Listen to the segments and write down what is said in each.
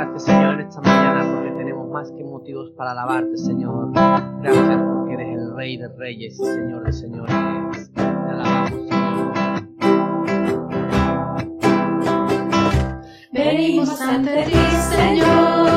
gracias, Señor, esta mañana porque tenemos más que motivos para alabarte, Señor. Gracias porque eres el Rey de Reyes y Señor de Señores. Te alabamos, Señor. Venimos ante ti, Señor.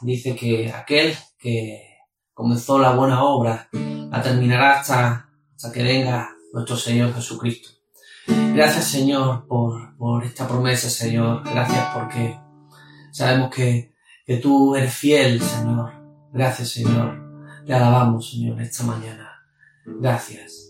dice que aquel que comenzó la buena obra la terminará hasta, hasta que venga nuestro Señor Jesucristo. Gracias Señor por, por esta promesa, Señor. Gracias porque sabemos que, que tú eres fiel, Señor. Gracias Señor. Te alabamos, Señor, esta mañana. Gracias.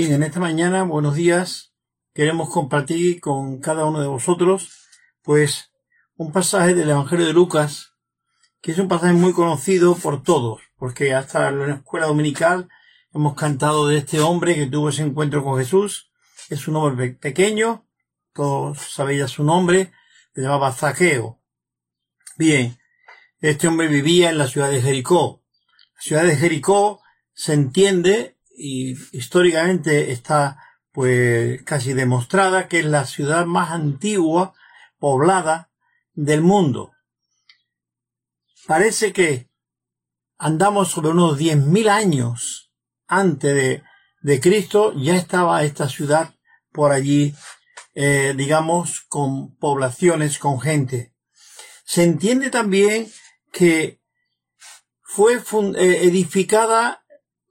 Bien, en esta mañana, buenos días, queremos compartir con cada uno de vosotros, pues, un pasaje del Evangelio de Lucas, que es un pasaje muy conocido por todos, porque hasta la escuela dominical hemos cantado de este hombre que tuvo ese encuentro con Jesús. Es un hombre pe- pequeño, todos sabéis su nombre, se llamaba Zaqueo. Bien, este hombre vivía en la ciudad de Jericó. La ciudad de Jericó se entiende y históricamente está pues casi demostrada que es la ciudad más antigua poblada del mundo. Parece que andamos sobre unos 10.000 años antes de, de Cristo, ya estaba esta ciudad por allí, eh, digamos, con poblaciones, con gente. Se entiende también que fue eh, edificada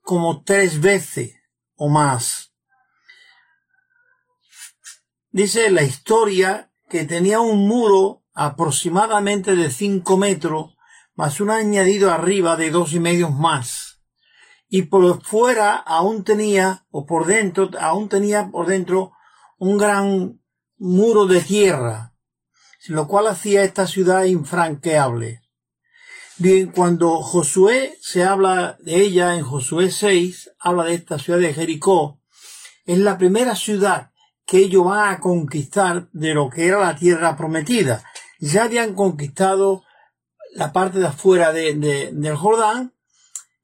como tres veces o más. Dice la historia que tenía un muro aproximadamente de cinco metros, más un añadido arriba de dos y medio más. Y por fuera aún tenía, o por dentro, aún tenía por dentro un gran muro de tierra, lo cual hacía esta ciudad infranqueable. Bien, cuando Josué se habla de ella en Josué 6, habla de esta ciudad de Jericó, es la primera ciudad que ellos van a conquistar de lo que era la tierra prometida. Ya habían conquistado la parte de afuera de, de- del Jordán,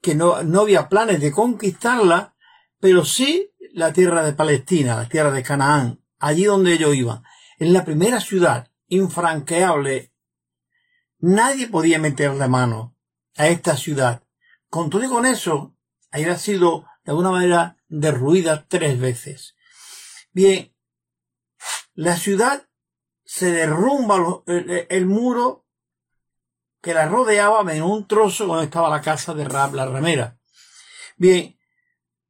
que no, no había planes de conquistarla, pero sí la tierra de Palestina, la tierra de Canaán, allí donde ellos iban. Es la primera ciudad infranqueable Nadie podía meterle mano a esta ciudad. Con todo y con eso, había sido de alguna manera derruida tres veces. Bien, la ciudad se derrumba el, muro que la rodeaba en un trozo donde estaba la casa de Rab la ramera. Bien,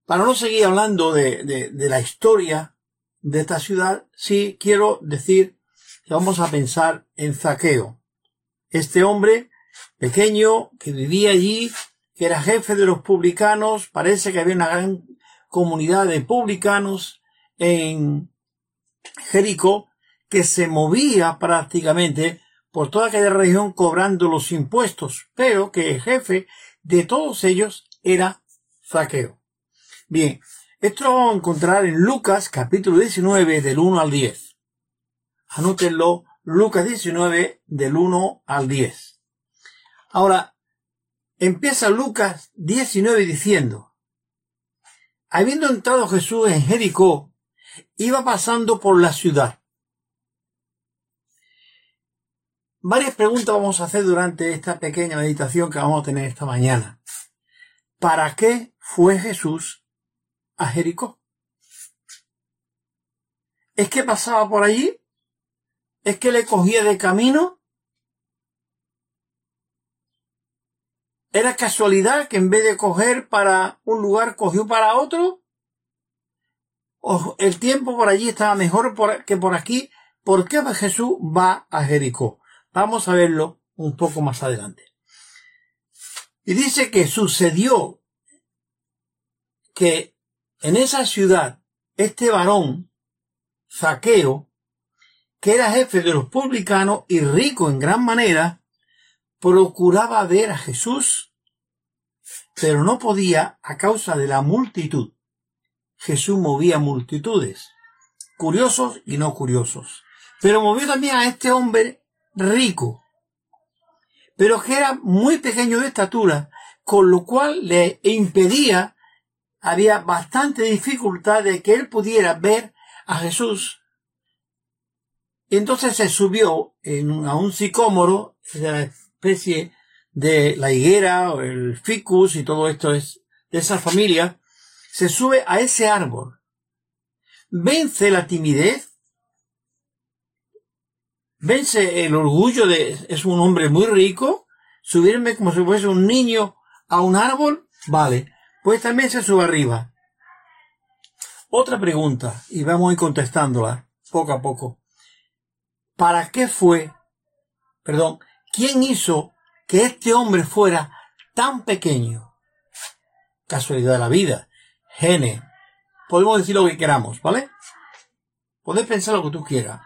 para no seguir hablando de, de- de la historia de esta ciudad, sí quiero decir que vamos a pensar en Zaqueo este hombre pequeño que vivía allí, que era jefe de los publicanos, parece que había una gran comunidad de publicanos en Jericó que se movía prácticamente por toda aquella región cobrando los impuestos, pero que el jefe de todos ellos era Zaqueo. Bien, esto lo vamos a encontrar en Lucas capítulo 19 del 1 al 10. Anótenlo, Lucas 19 del 1 al 10. Ahora, empieza Lucas 19 diciendo, habiendo entrado Jesús en Jericó, iba pasando por la ciudad. Varias preguntas vamos a hacer durante esta pequeña meditación que vamos a tener esta mañana. ¿Para qué fue Jesús a Jericó? ¿Es que pasaba por allí? ¿Es que le cogía de camino? ¿Era casualidad que en vez de coger para un lugar cogió para otro? ¿O el tiempo por allí estaba mejor que por aquí? ¿Por qué Jesús va a Jericó? Vamos a verlo un poco más adelante. Y dice que sucedió que en esa ciudad este varón, Zaqueo, que era jefe de los publicanos y rico en gran manera, procuraba ver a Jesús, pero no podía a causa de la multitud. Jesús movía multitudes, curiosos y no curiosos, pero movió también a este hombre rico, pero que era muy pequeño de estatura, con lo cual le impedía, había bastante dificultad de que él pudiera ver a Jesús y entonces se subió a un sicómoro, de la especie de la higuera o el ficus y todo esto es de esa familia, se sube a ese árbol, vence la timidez, vence el orgullo de, es un hombre muy rico, subirme como si fuese un niño a un árbol, vale, pues también se sube arriba. Otra pregunta, y vamos a ir contestándola poco a poco. ¿Para qué fue, perdón, quién hizo que este hombre fuera tan pequeño? Casualidad de la vida, genes, podemos decir lo que queramos, ¿vale? Podés pensar lo que tú quieras.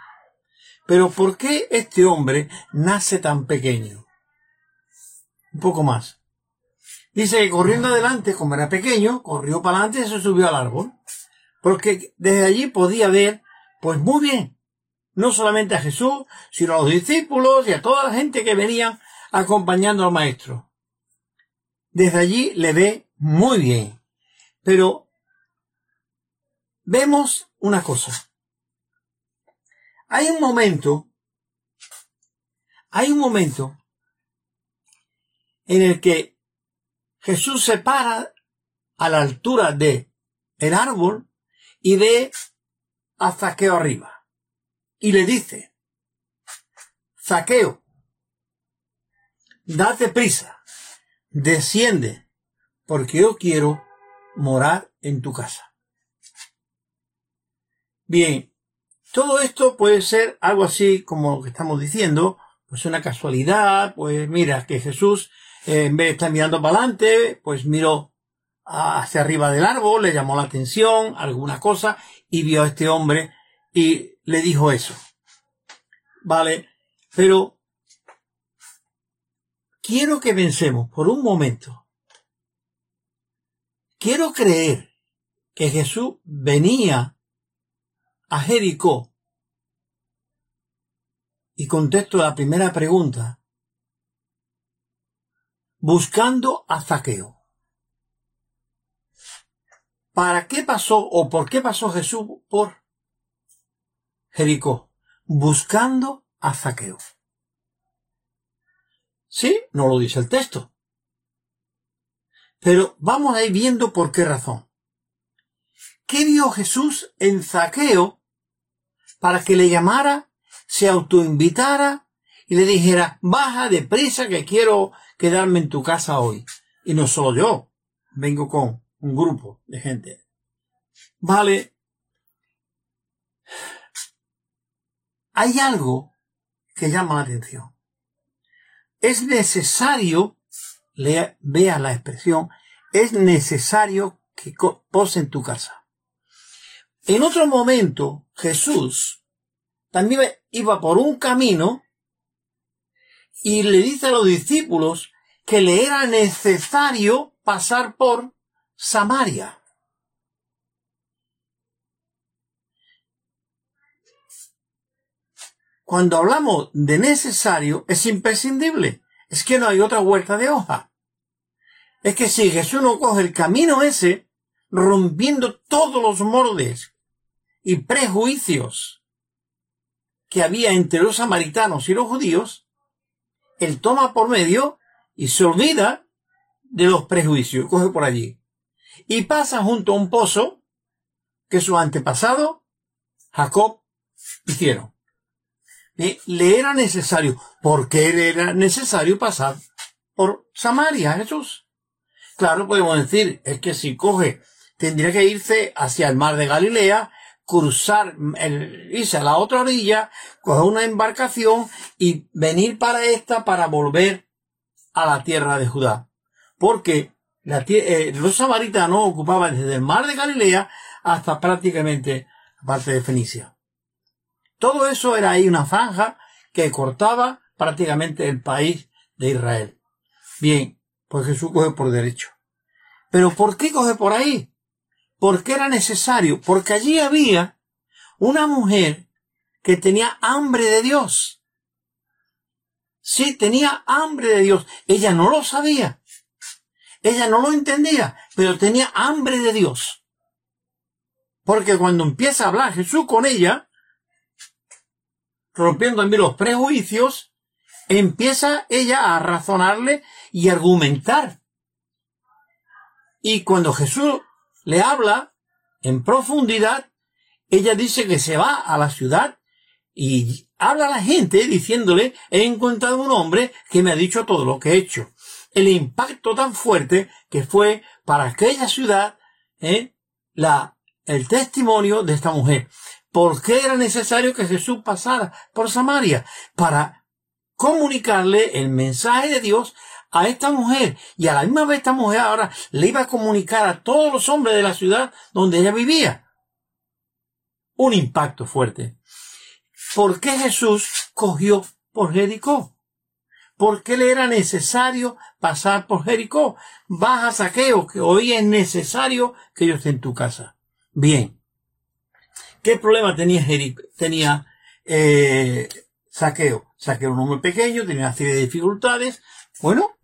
Pero ¿por qué este hombre nace tan pequeño? Un poco más. Dice que corriendo adelante, como era pequeño, corrió para adelante y se subió al árbol. Porque desde allí podía ver, pues muy bien, no solamente a Jesús, sino a los discípulos y a toda la gente que venía acompañando al maestro. Desde allí le ve muy bien. Pero vemos una cosa. Hay un momento, hay un momento en el que Jesús se para a la altura de el árbol y ve a Zaqueo arriba. Y le dice, Zaqueo, date prisa, desciende, porque yo quiero morar en tu casa. Bien, todo esto puede ser algo así como lo que estamos diciendo, pues una casualidad, pues mira que Jesús eh, en vez de estar mirando para adelante, pues miró hacia arriba del árbol, le llamó la atención, alguna cosa, y vio a este hombre y le dijo eso. Vale, pero quiero que pensemos por un momento. Quiero creer que Jesús venía a Jericó y contesto la primera pregunta buscando a Zaqueo. ¿Para qué pasó o por qué pasó Jesús por Jericó? Buscando a Zaqueo. Sí, no lo dice el texto. Pero vamos a ir viendo por qué razón. ¿Qué vio Jesús en Zaqueo para que le llamara, se autoinvitara y le dijera, baja deprisa que quiero quedarme en tu casa hoy? Y no solo yo, vengo con un grupo de gente. Vale. Hay algo que llama la atención. Es necesario, vea la expresión, es necesario que pose en tu casa. En otro momento, Jesús también iba por un camino y le dice a los discípulos que le era necesario pasar por Samaria. Cuando hablamos de necesario, es imprescindible. Es que no hay otra vuelta de hoja. Es que si Jesús no coge el camino ese, rompiendo todos los moldes y prejuicios que había entre los samaritanos y los judíos, él toma por medio y se olvida de los prejuicios, coge por allí. Y pasa junto a un pozo que su antepasado, Jacob, hicieron. Le era necesario, porque le era necesario pasar por Samaria, Jesús. Claro, podemos decir, es que si coge, tendría que irse hacia el mar de Galilea, cruzar, el, irse a la otra orilla, coger una embarcación y venir para esta para volver a la tierra de Judá. Porque la, eh, los samaritanos ocupaban desde el mar de Galilea hasta prácticamente parte de Fenicia. Todo eso era ahí una franja que cortaba prácticamente el país de Israel. Bien, pues Jesús coge por derecho. Pero ¿por qué coge por ahí? Porque era necesario, porque allí había una mujer que tenía hambre de Dios. Sí, tenía hambre de Dios. Ella no lo sabía. Ella no lo entendía, pero tenía hambre de Dios. Porque cuando empieza a hablar Jesús con ella, rompiendo también los prejuicios, empieza ella a razonarle y argumentar. Y cuando Jesús le habla en profundidad, ella dice que se va a la ciudad y habla a la gente diciéndole, he encontrado un hombre que me ha dicho todo lo que he hecho. El impacto tan fuerte que fue para aquella ciudad, ¿eh? la, el testimonio de esta mujer. ¿Por qué era necesario que Jesús pasara por Samaria? Para comunicarle el mensaje de Dios a esta mujer y a la misma vez esta mujer ahora le iba a comunicar a todos los hombres de la ciudad donde ella vivía. Un impacto fuerte. ¿Por qué Jesús cogió por Jericó? ¿Por qué le era necesario pasar por Jericó? Baja saqueo, que hoy es necesario que yo esté en tu casa. Bien. ¿Qué problema tenía Jericó? Tenía eh, saqueo. Saqueo un hombre pequeño, tenía una serie de dificultades. Bueno,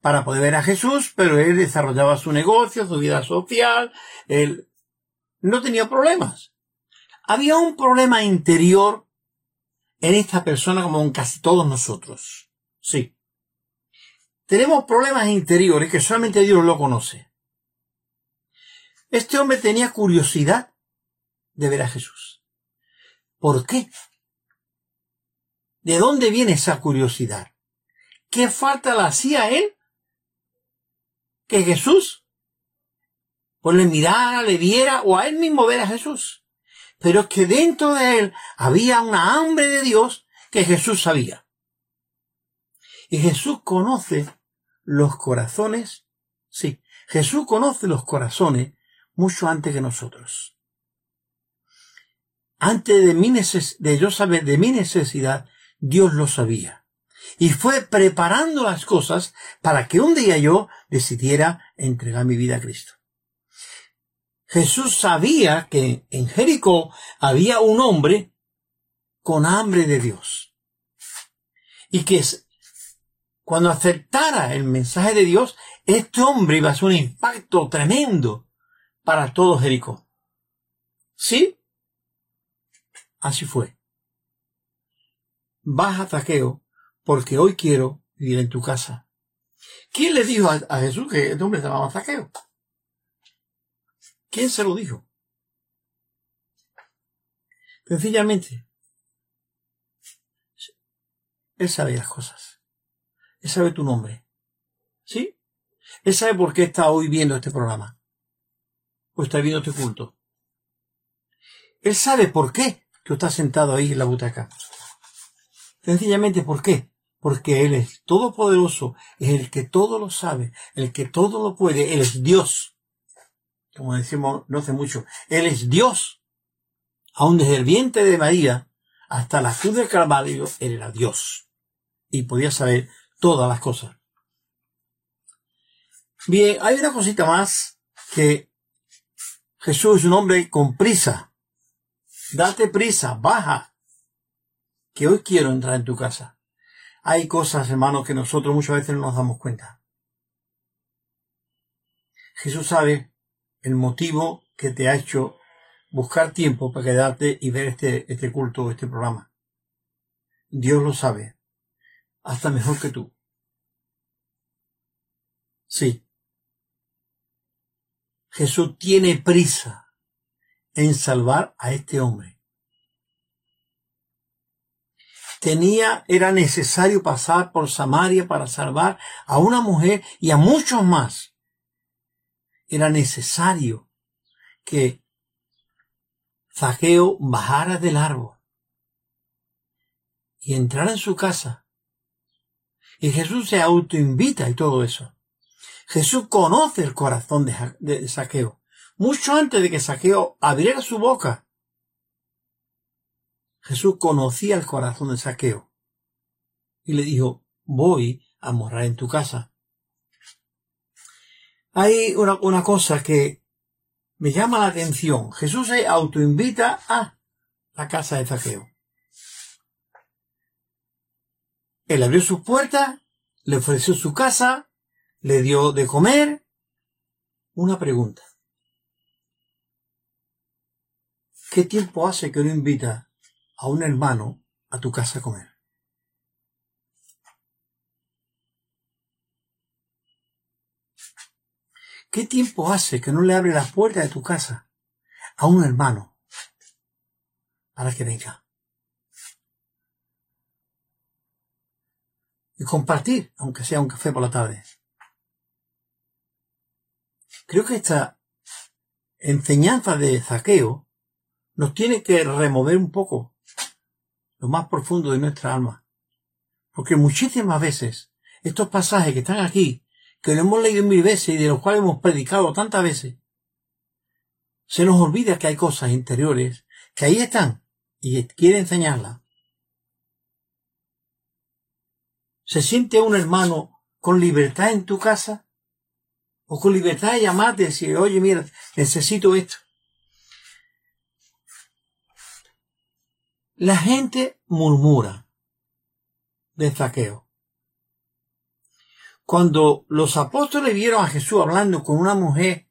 para poder ver a Jesús, pero él desarrollaba su negocio, su vida social, él no tenía problemas. Había un problema interior en esta persona como en casi todos nosotros. Sí. Tenemos problemas interiores que solamente Dios lo conoce. Este hombre tenía curiosidad de ver a Jesús. ¿Por qué? ¿De dónde viene esa curiosidad? ¿Qué falta le hacía él? Que Jesús pues le mirara, le viera o a él mismo ver a Jesús. Pero es que dentro de él había una hambre de Dios que Jesús sabía. Y Jesús conoce los corazones. Sí, Jesús conoce los corazones mucho antes que nosotros. Antes de, mi yo saber de mi necesidad, Dios lo sabía. Y fue preparando las cosas para que un día yo decidiera entregar mi vida a Cristo. Jesús sabía que en Jericó había un hombre con hambre de Dios. Y que cuando aceptara el mensaje de Dios, este hombre iba a ser un impacto tremendo para todo Jericó. ¿Sí? Así fue. Baja Zaqueo, porque hoy quiero vivir en tu casa. ¿Quién le dijo a, a Jesús que este hombre se llamaba Zaqueo? ¿Quién se lo dijo? Sencillamente, Él sabe las cosas. Él sabe tu nombre. ¿Sí? Él sabe por qué está hoy viendo este programa. O está viendo este culto. Él sabe por qué tú estás sentado ahí en la butaca. Sencillamente, ¿por qué? Porque Él es todopoderoso, es el que todo lo sabe, el que todo lo puede, Él es Dios. Como decimos no hace mucho, Él es Dios. Aún desde el vientre de María hasta la cruz del Calvario, Él era Dios. Y podía saber todas las cosas. Bien, hay una cosita más que Jesús es un hombre con prisa. Date prisa, baja, que hoy quiero entrar en tu casa. Hay cosas, hermanos, que nosotros muchas veces no nos damos cuenta. Jesús sabe el motivo que te ha hecho buscar tiempo para quedarte y ver este, este culto, este programa. Dios lo sabe, hasta mejor que tú. Sí. Jesús tiene prisa en salvar a este hombre. Tenía, era necesario pasar por Samaria para salvar a una mujer y a muchos más. Era necesario que Zaqueo bajara del árbol y entrara en su casa. Y Jesús se autoinvita y todo eso. Jesús conoce el corazón de, de Saqueo, mucho antes de que Saqueo abriera su boca. Jesús conocía el corazón de Saqueo y le dijo, voy a morar en tu casa. Hay una, una cosa que me llama la atención. Jesús se autoinvita a la casa de Zaqueo. Él abrió sus puertas, le ofreció su casa, le dio de comer. Una pregunta. ¿Qué tiempo hace que uno invita a un hermano a tu casa a comer? ¿Qué tiempo hace que no le abre la puerta de tu casa a un hermano para que venga? Y compartir, aunque sea un café por la tarde. Creo que esta enseñanza de zaqueo nos tiene que remover un poco lo más profundo de nuestra alma. Porque muchísimas veces estos pasajes que están aquí, que lo hemos leído mil veces y de los cuales hemos predicado tantas veces, se nos olvida que hay cosas interiores que ahí están y quiere enseñarlas. ¿Se siente un hermano con libertad en tu casa? ¿O con libertad de llamarte y decir, oye, mira, necesito esto? La gente murmura de zaqueo. Cuando los apóstoles vieron a Jesús hablando con una mujer,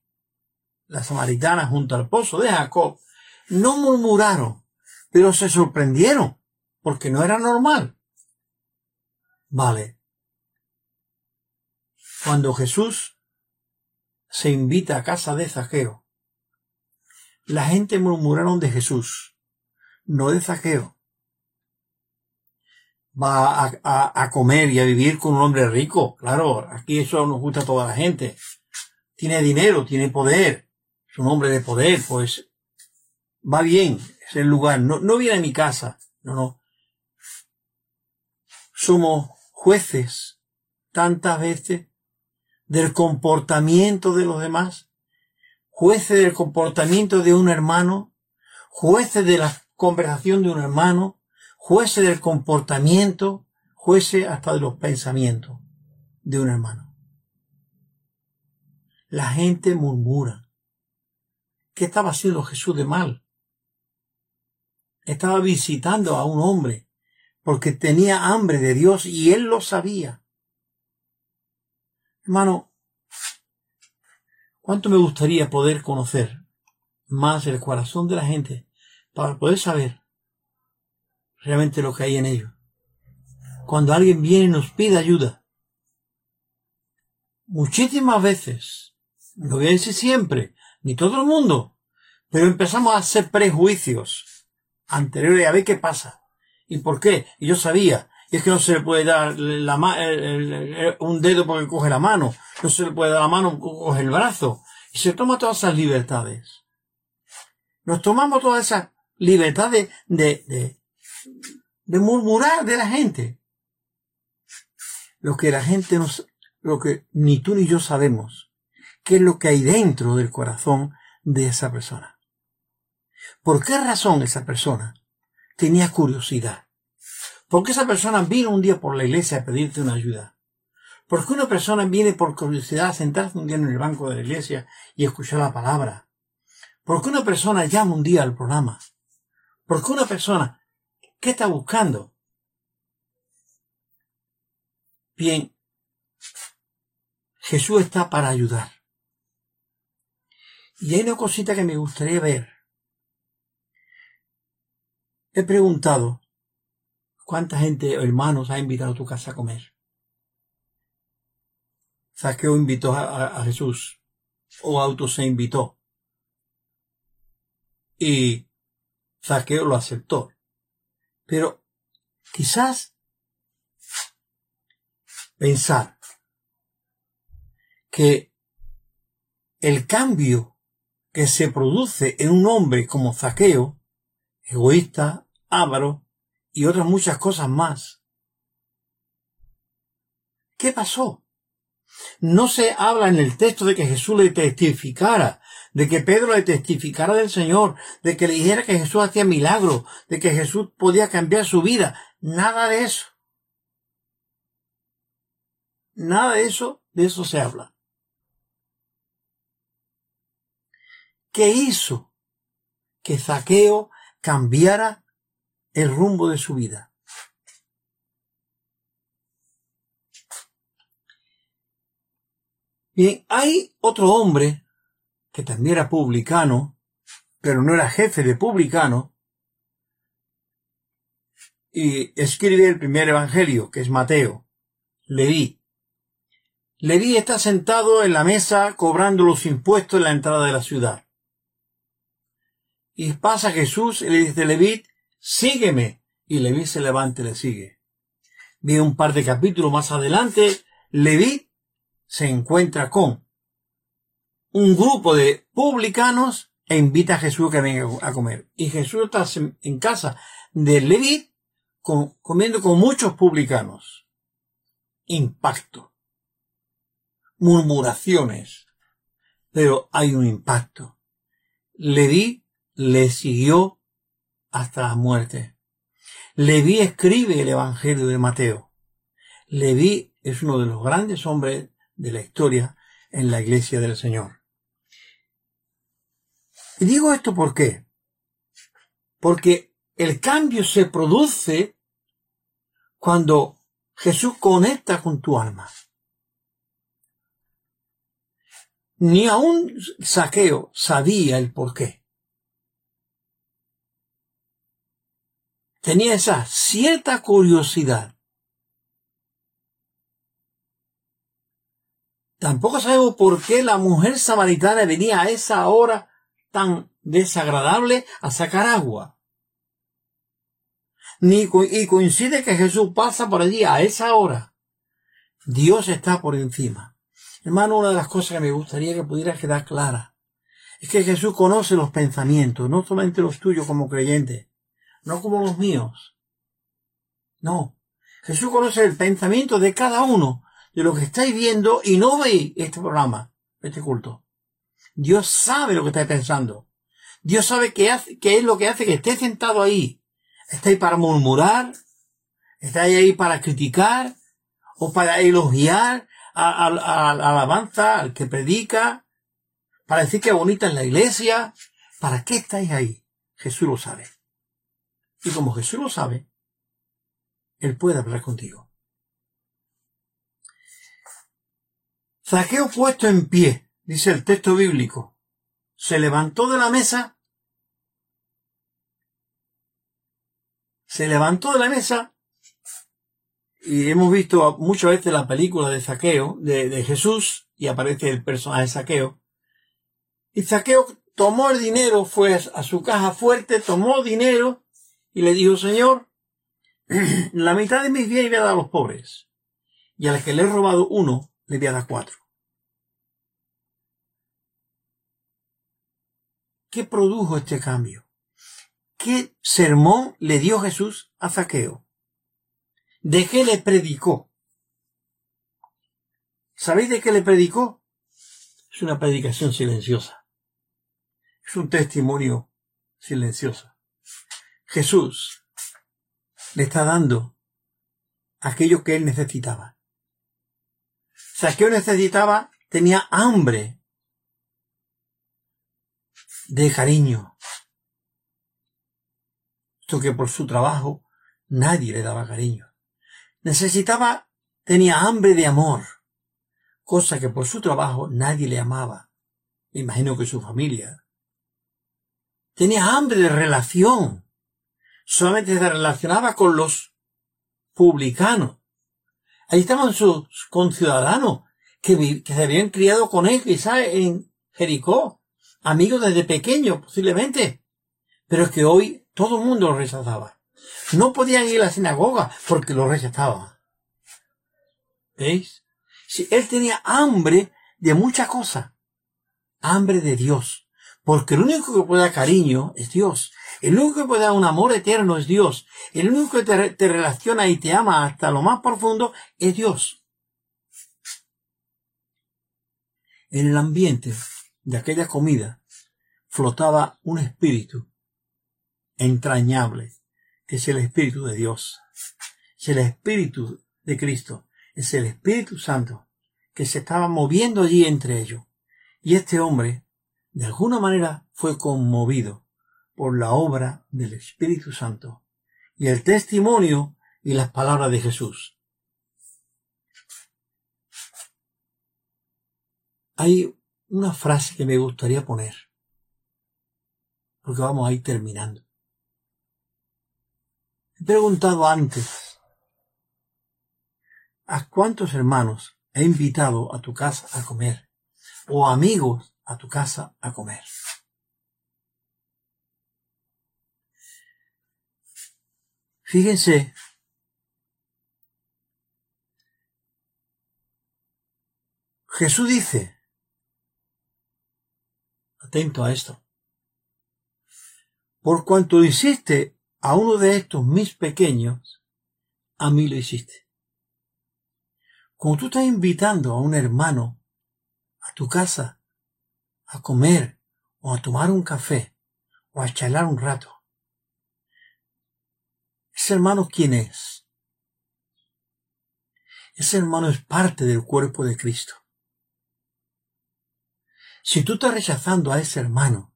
la samaritana, junto al pozo de Jacob, no murmuraron, pero se sorprendieron, porque no era normal. Vale. Cuando Jesús se invita a casa de Zaqueo, la gente murmuraron de Jesús, no de Zaqueo. Va a, a, comer y a vivir con un hombre rico. Claro, aquí eso nos gusta a toda la gente. Tiene dinero, tiene poder. Es un hombre de poder, pues va bien, es el lugar. No, no viene a mi casa. No, no. Somos jueces tantas veces del comportamiento de los demás, jueces del comportamiento de un hermano, jueces de la conversación de un hermano, jueces del comportamiento, jueces hasta de los pensamientos de un hermano. La gente murmura. ¿Qué estaba haciendo Jesús de mal? Estaba visitando a un hombre porque tenía hambre de Dios y él lo sabía. Hermano, ¿cuánto me gustaría poder conocer más el corazón de la gente para poder saber realmente lo que hay en ellos? Cuando alguien viene y nos pide ayuda, muchísimas veces, no voy a siempre, ni todo el mundo, pero empezamos a hacer prejuicios anteriores a ver qué pasa. ¿Y por qué? Y yo sabía. Y es que no se le puede dar la el, un dedo porque coge la mano. No se le puede dar la mano porque coge el brazo. Y se toma todas esas libertades. Nos tomamos todas esas libertades de, de, de murmurar de la gente. Lo que la gente nos, lo que ni tú ni yo sabemos, qué es lo que hay dentro del corazón de esa persona. ¿Por qué razón esa persona tenía curiosidad? ¿Por qué esa persona vino un día por la iglesia a pedirte una ayuda? ¿Por qué una persona viene por curiosidad a sentarse un día en el banco de la iglesia y escuchar la palabra? ¿Por qué una persona llama un día al programa? ¿Por qué una persona, qué está buscando? Bien, Jesús está para ayudar. Y hay una cosita que me gustaría ver. He preguntado, ¿cuánta gente, hermanos, ha invitado a tu casa a comer? Saqueo invitó a, a, a Jesús, o auto se invitó. Y Saqueo lo aceptó. Pero quizás pensar que el cambio que se produce en un hombre como Zaqueo, egoísta, avaro y otras muchas cosas más. ¿Qué pasó? No se habla en el texto de que Jesús le testificara, de que Pedro le testificara del Señor, de que le dijera que Jesús hacía milagros, de que Jesús podía cambiar su vida. Nada de eso. Nada de eso, de eso se habla. ¿Qué hizo que Zaqueo cambiara el rumbo de su vida? Bien, hay otro hombre que también era publicano, pero no era jefe de publicano, y escribe el primer evangelio, que es Mateo, Leví. Leví está sentado en la mesa cobrando los impuestos en la entrada de la ciudad. Y pasa Jesús y le dice Leví, sígueme. Y Leví se levanta y le sigue. Viene un par de capítulos más adelante, Leví se encuentra con un grupo de publicanos e invita a Jesús que venga a comer. Y Jesús está en casa de Leví comiendo con muchos publicanos. impacto. Murmuraciones, pero hay un impacto. Leví le siguió hasta la muerte. Leví escribe el Evangelio de Mateo. Leví es uno de los grandes hombres de la historia en la iglesia del Señor. Y digo esto por qué? Porque el cambio se produce cuando Jesús conecta con tu alma. Ni aun Saqueo sabía el por qué. Tenía esa cierta curiosidad. Tampoco sabemos por qué la mujer samaritana venía a esa hora tan desagradable a sacar agua. Ni y coincide que Jesús pasa por allí a esa hora. Dios está por encima. Hermano, una de las cosas que me gustaría que pudiera quedar clara es que Jesús conoce los pensamientos, no solamente los tuyos como creyente, no como los míos. No. Jesús conoce el pensamiento de cada uno de lo que estáis viendo y no veis este programa, este culto. Dios sabe lo que estáis pensando. Dios sabe qué, es lo que hace que estés sentado ahí. ¿Estáis para murmurar? ¿Estáis ahí para criticar? ¿O para elogiar alabanza, al que predica? ¿Para decir que bonita es la iglesia? ¿Para qué estáis ahí? Jesús lo sabe. Y como Jesús lo sabe, Él puede hablar contigo. Zaqueo puesto en pie, dice el texto bíblico, se levantó de la mesa, se levantó de la mesa, y hemos visto muchas veces la película de Zaqueo, de, de Jesús, y aparece el personaje Zaqueo, y Zaqueo tomó el dinero, fue a su caja fuerte, tomó dinero, y le dijo, Señor, la mitad de mis bienes voy a dar a los pobres, y al que le he robado uno, le voy a dar cuatro. ¿Qué produjo este cambio? ¿Qué sermón le dio Jesús a Zaqueo? ¿De qué le predicó? ¿Sabéis de qué le predicó? Es una predicación silenciosa. Es un testimonio silencioso. Jesús le está dando aquello que él necesitaba. Saqueo necesitaba, tenía hambre de cariño. Esto que por su trabajo nadie le daba cariño. Necesitaba, tenía hambre de amor, cosa que por su trabajo nadie le amaba. Me imagino que su familia. Tenía hambre de relación. Solamente se relacionaba con los publicanos. Ahí estaban sus conciudadanos que, que se habían criado con él quizás en Jericó, amigos desde pequeño posiblemente, pero es que hoy todo el mundo lo rechazaba. No podían ir a la sinagoga porque lo rechazaban. ¿Veis? Si él tenía hambre de muchas cosas, hambre de Dios, porque el único que puede dar cariño es Dios. El único que puede dar un amor eterno es Dios. El único que te, te relaciona y te ama hasta lo más profundo es Dios. En el ambiente de aquella comida flotaba un espíritu entrañable, que es el espíritu de Dios. Es el espíritu de Cristo. Es el Espíritu Santo que se estaba moviendo allí entre ellos. Y este hombre, de alguna manera, fue conmovido por la obra del Espíritu Santo y el testimonio y las palabras de Jesús. Hay una frase que me gustaría poner, porque vamos a ir terminando. He preguntado antes, ¿a cuántos hermanos he invitado a tu casa a comer? O amigos a tu casa a comer. Fíjense, Jesús dice, atento a esto, por cuanto hiciste a uno de estos mis pequeños, a mí lo hiciste. Cuando tú estás invitando a un hermano a tu casa a comer o a tomar un café o a charlar un rato, ese hermano quién es? Ese hermano es parte del cuerpo de Cristo. Si tú estás rechazando a ese hermano,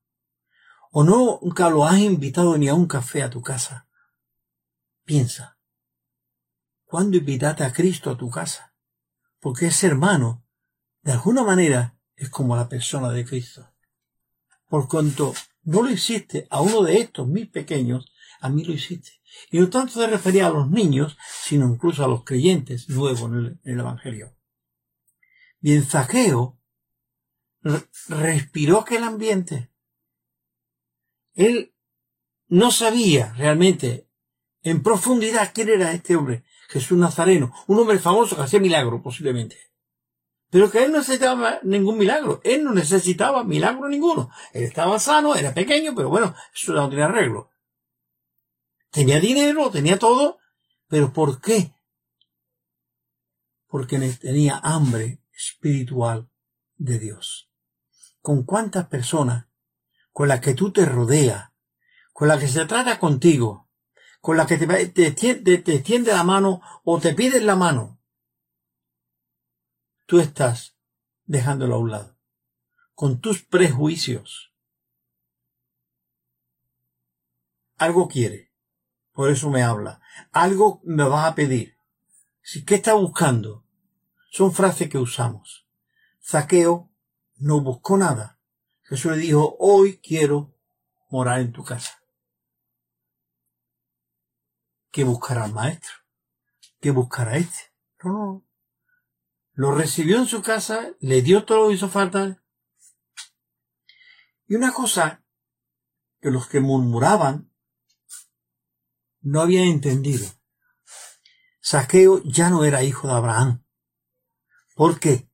o nunca lo has invitado ni a un café a tu casa, piensa, ¿cuándo invitaste a Cristo a tu casa? Porque ese hermano, de alguna manera, es como la persona de Cristo. Por cuanto no lo hiciste a uno de estos, mis pequeños, a mí lo hiciste. Y no tanto se refería a los niños, sino incluso a los creyentes nuevos en el, en el Evangelio. Bien, Zaqueo re- respiró aquel ambiente. Él no sabía realmente en profundidad quién era este hombre, Jesús Nazareno, un hombre famoso que hacía milagro posiblemente. Pero que él no necesitaba ningún milagro, él no necesitaba milagro ninguno. Él estaba sano, era pequeño, pero bueno, eso no tenía arreglo. Tenía dinero, tenía todo, pero ¿por qué? Porque tenía hambre espiritual de Dios. ¿Con cuántas personas con las que tú te rodeas, con las que se trata contigo, con las que te, te, te, te extiende la mano o te piden la mano, tú estás dejándolo a un lado, con tus prejuicios. Algo quiere, por eso me habla. Algo me vas a pedir. Si, ¿Qué está buscando? Son frases que usamos. Zaqueo no buscó nada. Jesús le dijo, hoy quiero morar en tu casa. ¿Qué buscará el maestro? ¿Qué buscará este? No, no. Lo recibió en su casa, le dio todo lo que hizo falta. Y una cosa que los que murmuraban no habían entendido. Saqueo ya no era hijo de Abraham. ¿Por qué?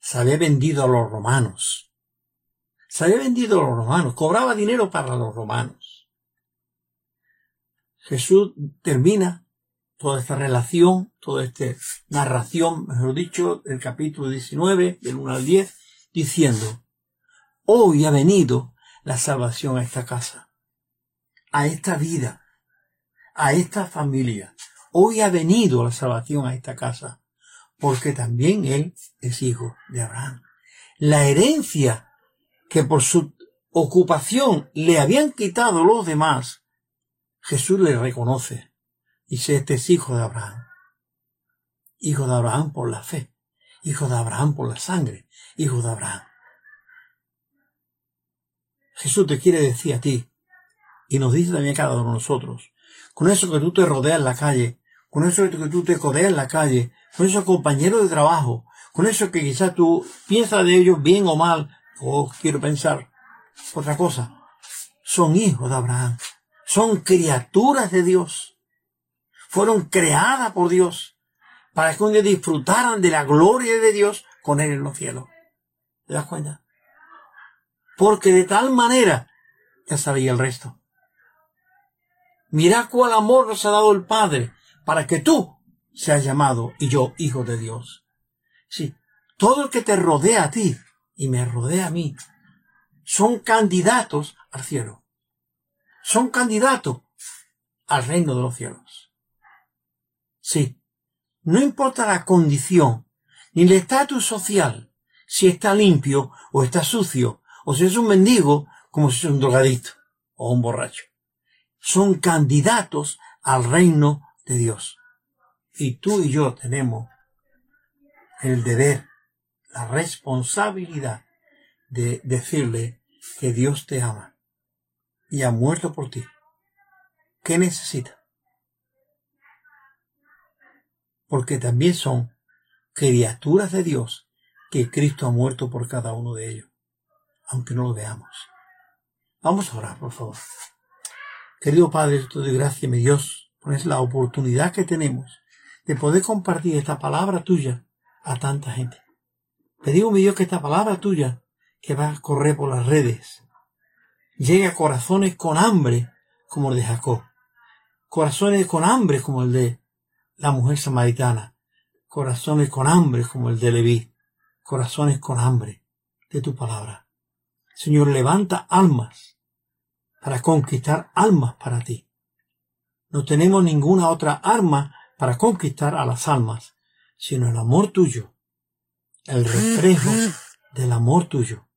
Se había vendido a los romanos. Se había vendido a los romanos. Cobraba dinero para los romanos. Jesús termina toda esta relación, toda esta narración, mejor dicho, del capítulo 19, del 1 al 10, diciendo, hoy ha venido la salvación a esta casa, a esta vida, a esta familia. Hoy ha venido la salvación a esta casa, porque también él es hijo de Abraham. La herencia que por su ocupación le habían quitado los demás, Jesús le reconoce. Dice, este es hijo de Abraham. Hijo de Abraham por la fe. Hijo de Abraham por la sangre. Hijo de Abraham. Jesús te quiere decir a ti, y nos dice también a cada uno de nosotros, con eso que tú te rodeas en la calle, con eso que tú te codeas en la calle, con esos compañeros de trabajo, con eso que quizás tú piensas de ellos bien o mal, o quiero pensar otra cosa, son hijos de Abraham, son criaturas de Dios, fueron creadas por Dios, para que un día disfrutaran de la gloria de Dios con Él en los cielos. ¿Te das cuenta? Porque de tal manera ya sabía el resto. Mira cuál amor nos ha dado el Padre para que tú seas llamado y yo hijo de Dios. Sí, todo el que te rodea a ti y me rodea a mí son candidatos al cielo. Son candidatos al reino de los cielos. Sí, no importa la condición ni el estatus social, si está limpio o está sucio, o si es un mendigo como si es un drogadito o un borracho. Son candidatos al reino de Dios. Y tú y yo tenemos el deber, la responsabilidad de decirle que Dios te ama y ha muerto por ti. ¿Qué necesita? Porque también son criaturas de Dios que Cristo ha muerto por cada uno de ellos, aunque no lo veamos. Vamos a orar, por favor. Querido Padre, te doy gracias, mi Dios, por esa la oportunidad que tenemos de poder compartir esta palabra tuya a tanta gente. Pedimos, mi Dios, que esta palabra tuya, que va a correr por las redes, llegue a corazones con hambre, como el de Jacob. Corazones con hambre, como el de la mujer samaritana. corazones con hambre como el de Leví, corazones con hambre de tu palabra. Señor, levanta almas para conquistar almas para ti. No tenemos ninguna otra arma para conquistar a las almas, sino el amor tuyo, el reflejo del amor tuyo.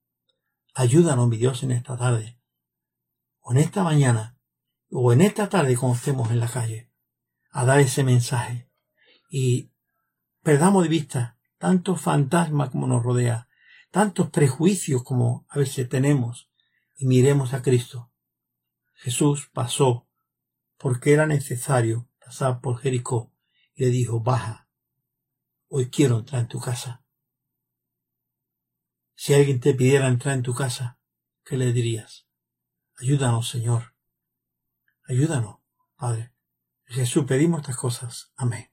Ayúdanos, mi Dios, en esta tarde, o en esta mañana, o en esta tarde cuando estemos en la calle, a dar ese mensaje y perdamos de vista tantos fantasmas como nos rodea, tantos prejuicios como a veces tenemos, y miremos a Cristo. Jesús pasó porque era necesario pasar por Jericó y le dijo, baja, hoy quiero entrar en tu casa. Si alguien te pidiera entrar en tu casa, ¿qué le dirías? Ayúdanos, Señor. Ayúdanos, Padre. Jesús, pedimos estas cosas. Amén.